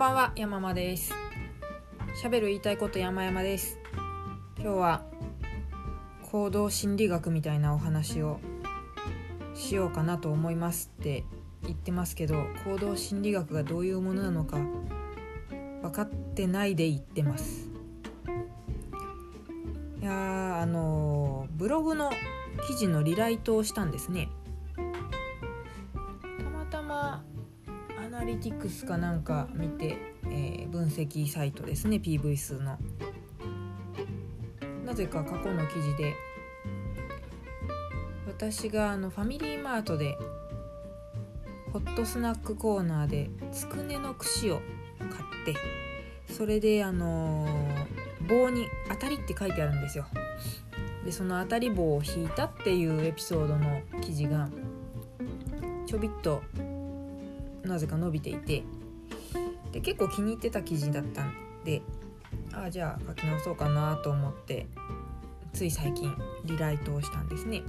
ばんは山間です。喋る言いたいこと山々です。今日は行動心理学みたいなお話をしようかなと思いますって言ってますけど行動心理学がどういうものなのか分かってないで言ってます。いやあのブログの記事のリライトをしたんですね。ティクスかなんか見て、えー、分析サイトですね PV 数の。なぜか過去の記事で私があのファミリーマートでホットスナックコーナーでつくねの串を買ってそれであのー、棒に「当たり」って書いてあるんですよ。でその当たり棒を引いたっていうエピソードの記事がちょびっとなぜか伸びていて。で結構気に入ってた記事だったんでああじゃあ書き直そうかなと思ってつい最近リライトをしたんですね。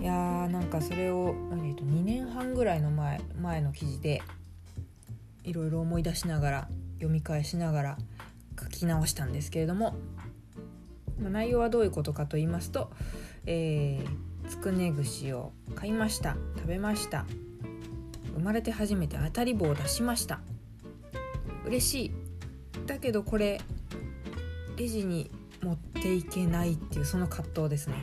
いやーなんかそれを、えー、と2年半ぐらいの前前の記事でいろいろ思い出しながら読み返しながら書き直したんですけれども、まあ、内容はどういうことかと言いますと、えー、つくね串を買いました食べました。生まれて初めて当たり棒を出しました。嬉しい。だけどこれレジに持っていけないっていうその葛藤ですね。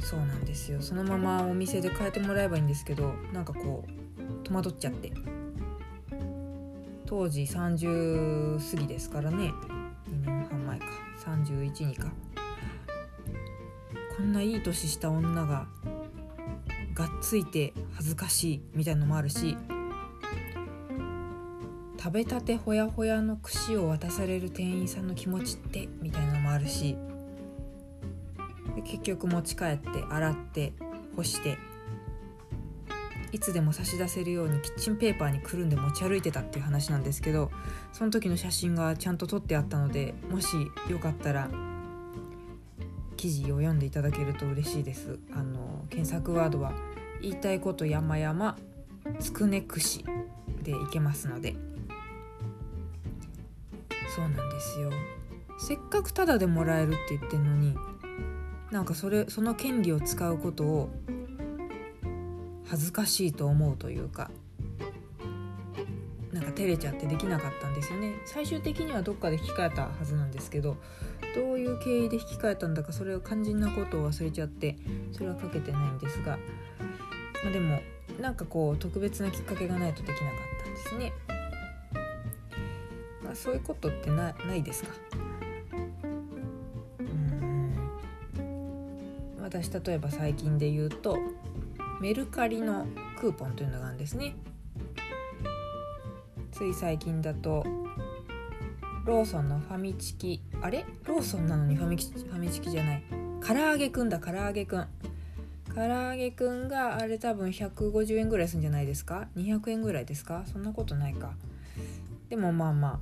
そうなんですよ。そのままお店で変えてもらえばいいんですけどなんかこう戸惑っちゃって。当時30過ぎですからね。2年半前か。31にか。こんないい年した女ががっついて恥ずかしいみたいのもあるし食べたてほやほやの串を渡される店員さんの気持ちってみたいなのもあるしで結局持ち帰って洗って干していつでも差し出せるようにキッチンペーパーにくるんで持ち歩いてたっていう話なんですけどその時の写真がちゃんと撮ってあったのでもしよかったら記事を読んでいただけると嬉しいです。あの検索ワードは言いたいこと山々つくね串でいけますので。そうなんですよ。せっかくタダでもらえるって言ってんのになんかそれその権利を使うことを恥ずかしいと思うというかなんか照れちゃってできなかったんですよね。最終的にはどっかで引き換えたはずなんですけどどういう経緯で引き換えたんだかそれを肝心なことを忘れちゃってそれはかけてないんですが、まあ、でもなんかこう特別なきっかけがないとできなかったんですね。まあ、そういうことってなないですか？うん。私例えば最近で言うとメルカリのクーポンというのがあるんですね。つい最近だとローソンのファミチキあれ？ローソンなのにファミチファミチキじゃない。唐揚げくんだ唐揚げくん。唐揚げくんがあれ多分150円ぐらいするんじゃないですか？200円ぐらいですか？そんなことないか。でもまあま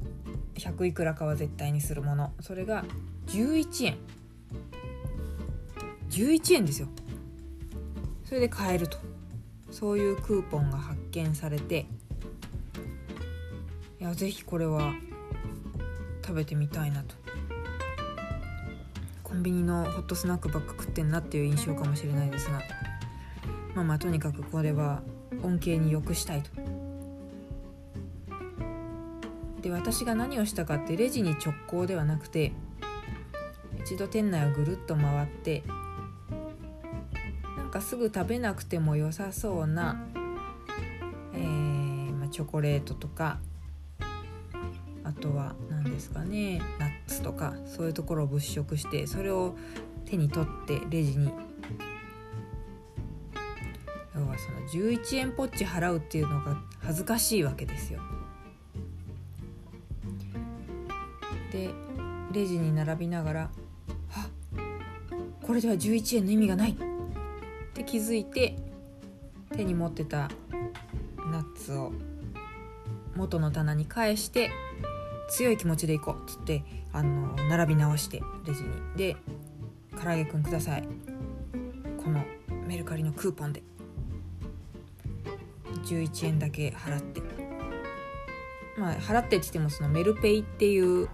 あ100いくらかは絶対にするもの。それが11円。11円ですよ。それで買えると。そういうクーポンが発見されて。いやぜひこれは食べてみたいなと。コンビニのホットスナックばっか食ってんなっていう印象かもしれないですがまあまあとにかくこれは恩恵に良くしたいと。で私が何をしたかってレジに直行ではなくて一度店内をぐるっと回ってなんかすぐ食べなくても良さそうな、えーまあ、チョコレートとかあとは何ですかねナッツとかそういうところを物色してそれを手に取ってレジに要はその11円ポッチ払うっていうのが恥ずかしいわけですよ。でレジに並びながら「あこれでは11円の意味がない!」って気づいて手に持ってたナッツを元の棚に返して強い気持ちで行こうっつってあの並び直してレジに。で「唐揚げくんください。このメルカリのクーポンで」11円だけ払って。まあ払ってって言ってもそのメルペイっていう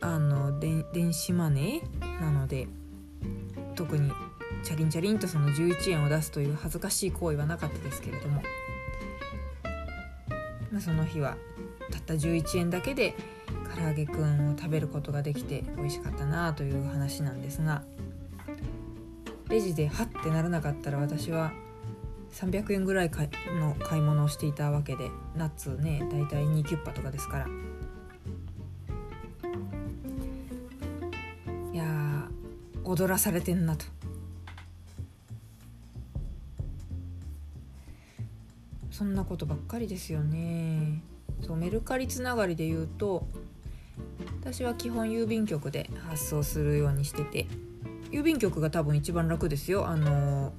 あの電子マネーなので特にチャリンチャリンとその11円を出すという恥ずかしい行為はなかったですけれども、まあ、その日はたった11円だけで唐揚げくんを食べることができて美味しかったなという話なんですがレジでハッてならなかったら私は300円ぐらいの買い物をしていたわけでナッツね大体2キュッパとかですから。いや踊らされてんなと。そんなことばっかりですよね。そうメルカリつながりで言うと私は基本郵便局で発送するようにしてて郵便局が多分一番楽ですよ。あの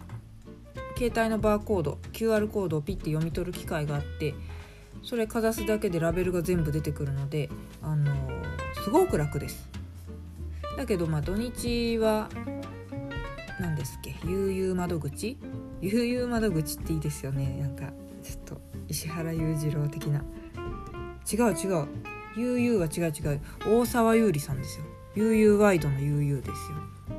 携帯のバーコード QR コードをピッて読み取る機械があってそれかざすだけでラベルが全部出てくるのであのすごく楽です。だけどまあ土日は何ですっけ悠々窓口？悠々窓口っていいですよね。なんかちょっと石原裕次郎的な。違う違う。悠々は違う違う。大沢優里さんですよ。悠々ワイドの悠々ですよ。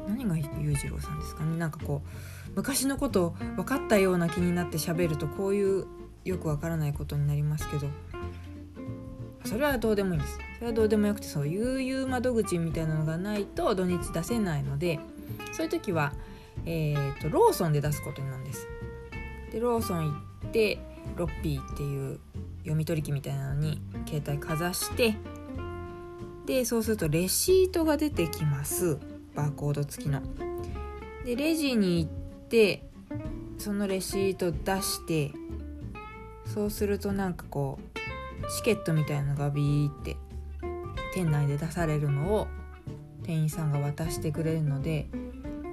何が裕次郎さんですか？ねなんかこう昔のこと分かったような気になって喋るとこういうよくわからないことになりますけど。それはどうでもいいです。それはどうでもよくてそう悠々窓口みたいなのがないと土日出せないのでそういう時は、えーと、ローソンで出すことになるんです。でローソン行ってロッピーっていう読み取り機みたいなのに携帯かざしてでそうするとレシートが出てきますバーコード付きの。でレジに行ってそのレシート出してそうするとなんかこうチケットみたいなのがビーって店内で出されるのを店員さんが渡してくれるので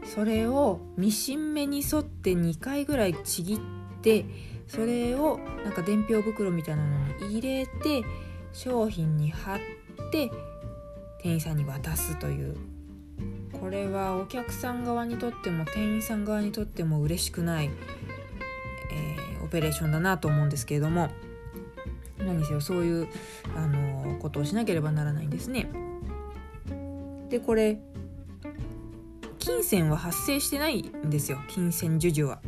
それをミシン目に沿って2回ぐらいちぎってそれをなんか伝票袋みたいなのに入れて商品に貼って店員さんに渡すというこれはお客さん側にとっても店員さん側にとっても嬉しくない、えー、オペレーションだなと思うんですけれども何せよそういう、あのことをしなければならないんですね。でこれ金銭は発生してないんですよ金銭授受は。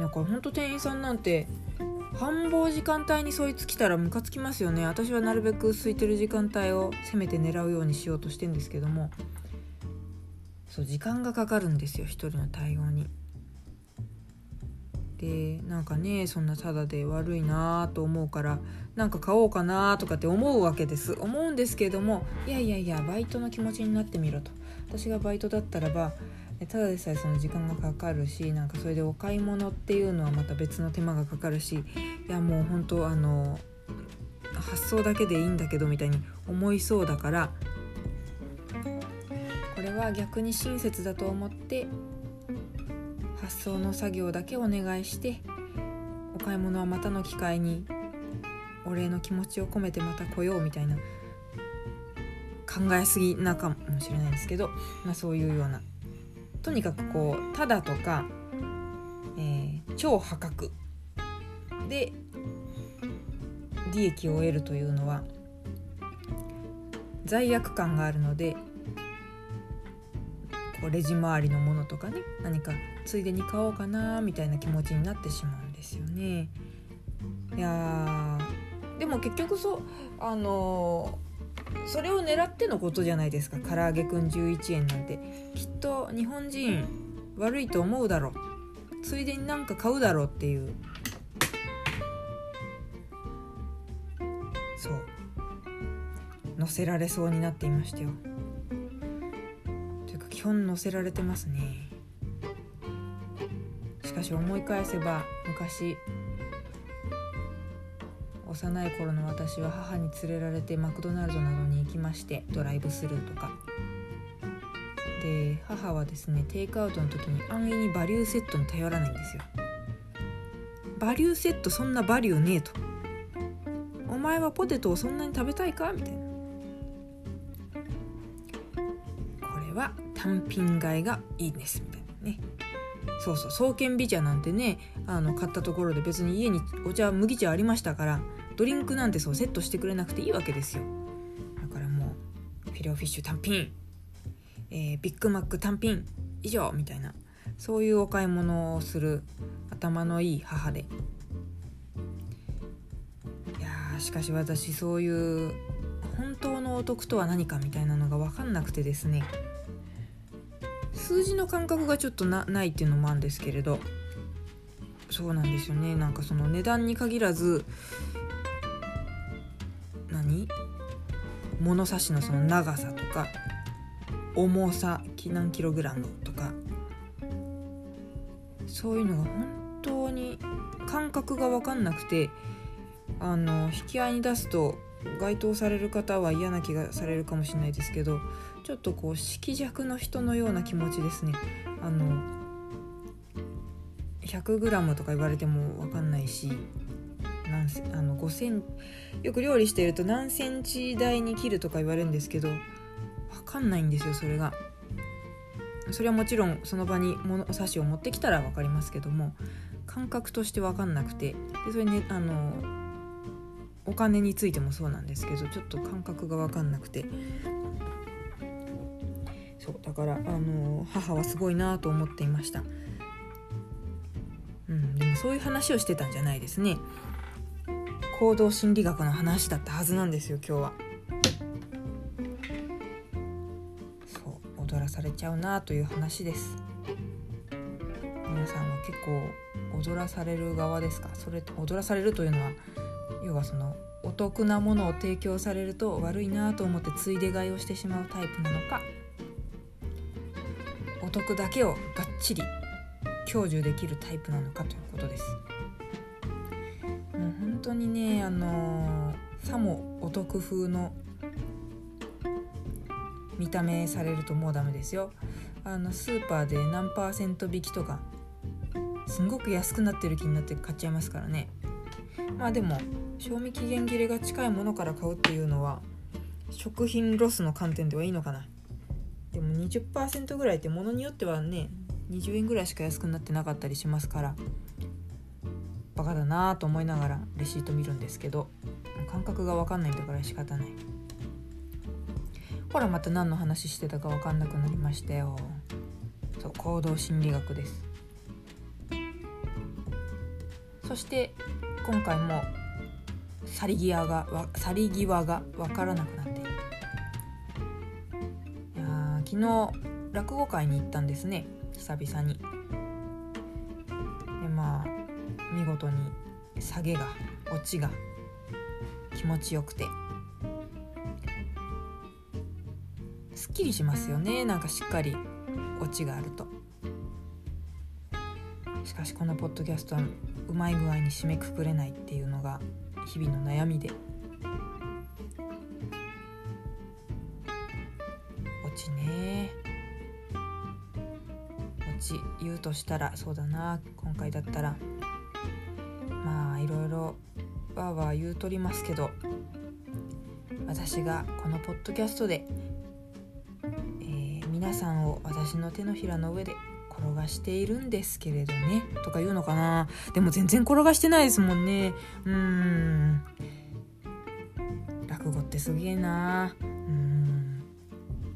だかほんと店員さんなんて繁忙時間帯にそいつ来たらムカつきますよね。私はなるべく空いてる時間帯をせめて狙うようにしようとしてんですけども。そう時間がかかるんですよ一人の対応に。でなんかねそんなただで悪いなと思うからなんか買おうかなとかって思うわけです。思うんですけどもいやいやいやバイトの気持ちになってみろと。私がバイトだったらばただでさえその時間がかかるしなんかそれでお買い物っていうのはまた別の手間がかかるしいやもう本当あの発想だけでいいんだけどみたいに思いそうだからこれは逆に親切だと思って発送の作業だけお願いしてお買い物はまたの機会にお礼の気持ちを込めてまた来ようみたいな考えすぎなかもしれないんですけど、まあ、そういうようなとにかくこうただとか、えー、超破格で利益を得るというのは罪悪感があるのでこうレジ周りのものとかね何かついでに買おうかなみたいな気持ちになってしまうんですよね。いやでも結局そうあのそれを狙ってのことじゃないですか。唐揚げくん11円なんて。きっと日本人悪いと思うだろう。ついでになんか買うだろうっていう。そう。乗せられそうになっていましたよ。というか基本乗せられてますね。しかし思い返せば昔幼い頃の私は母に連れられてマクドナルドなどに行きましてドライブスルーとか。で母はですねテイクアウトの時に安易にバリューセットに頼らないんですよ。バリューセットそんなバリューねえと。お前はポテトをそんなに食べたいか？みたいな。これは単品買いがいいんです。みたいなね。そうそう創建美茶なんてねあの買ったところで別に家にお茶麦茶ありましたからドリンクなんてそうセットしてくれなくていいわけですよ。だからもうフィレオフィッシュ単品、えー、ビッグマック単品。以上みたいな。そういうお買い物をする頭のいい母で。いやしかし私そういう本当のお得とは何かみたいなのが分かんなくてですね。数字の感覚がちょっとないっていうのもあるんですけれど。そうなんですよね。なんかその値段に限らず物差しのその長さとか重さ何キログラムとかそういうのが本当に感覚が分かんなくてあの引き合いに出すと該当される方は嫌な気がされるかもしれないですけどちょっとこう色弱の人のような気持ちですね。あの 100g とか言われても分かんないし何あの5センよく料理してると何センチ台に切るとか言われるんですけど分かんないんですよそれが。それはもちろんその場に物お箸を持ってきたら分かりますけども感覚として分かんなくて。でそれねあのお金についてもそうなんですけどちょっと感覚が分かんなくて。そうだからあの母はすごいなと思っていました。うんでもそういう話をしてたんじゃないですね。行動心理学の話だったはずなんですよ今日は。そう踊らされちゃうなという話です。皆さんは結構踊らされる側ですか？それ踊らされるというのは要はそのお得なものを提供されると悪いなと思ってついで買いをしてしまうタイプなのかお得だけをがっちり享受できるタイプなのかということです。当にねあの、さもお得風の見た目されるともうダメですよ。あのスーパーで何パーセント引きとかすんごく安くなってる気になって買っちゃいますからね。まあでも賞味期限切れが近いものから買うっていうのは食品ロスの観点ではいいのかな。でも20%ぐらいってものによってはね20円ぐらいしか安くなってなかったりしますから。バカだなと思いながらレシート見るんですけど感覚が分かんないんだから仕方ない。ほらまた何の話してたか分かんなくなりましたよ。そう行動心理学です。そして今回も去り際が去り際が分からなくなっている。いや昨日落語会に行ったんですね。久々に。事に下げがオチが気持ちよくて。すっきりしますよね。なんかしっかりオチがあると。しかしこのポッドキャストはうまい具合に締めくくれないっていうのが日々の悩みで。オチね。オチ言うとしたらそうだな。今回だったらろいろわーわー言うとりますけど私がこのポッドキャストで、えー、皆さんを私の手のひらの上で転がしているんですけれどねとか言うのかな。でも全然転がしてないですもんね。うん。落語ってすげえな。うん。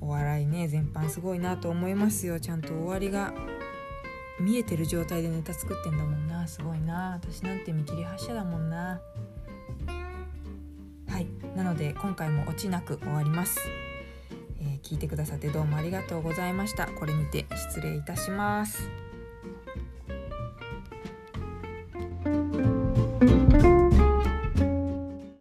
お笑いね全般すごいなと思いますよ。ちゃんと終わりが見えてる状態でネタ作ってんだもんな。すごいな。私なんて見切り発車だもんな。はい。なので今回も落ちなく終わります。え聞いてくださってどうもありがとうございました。これにて失礼いたします。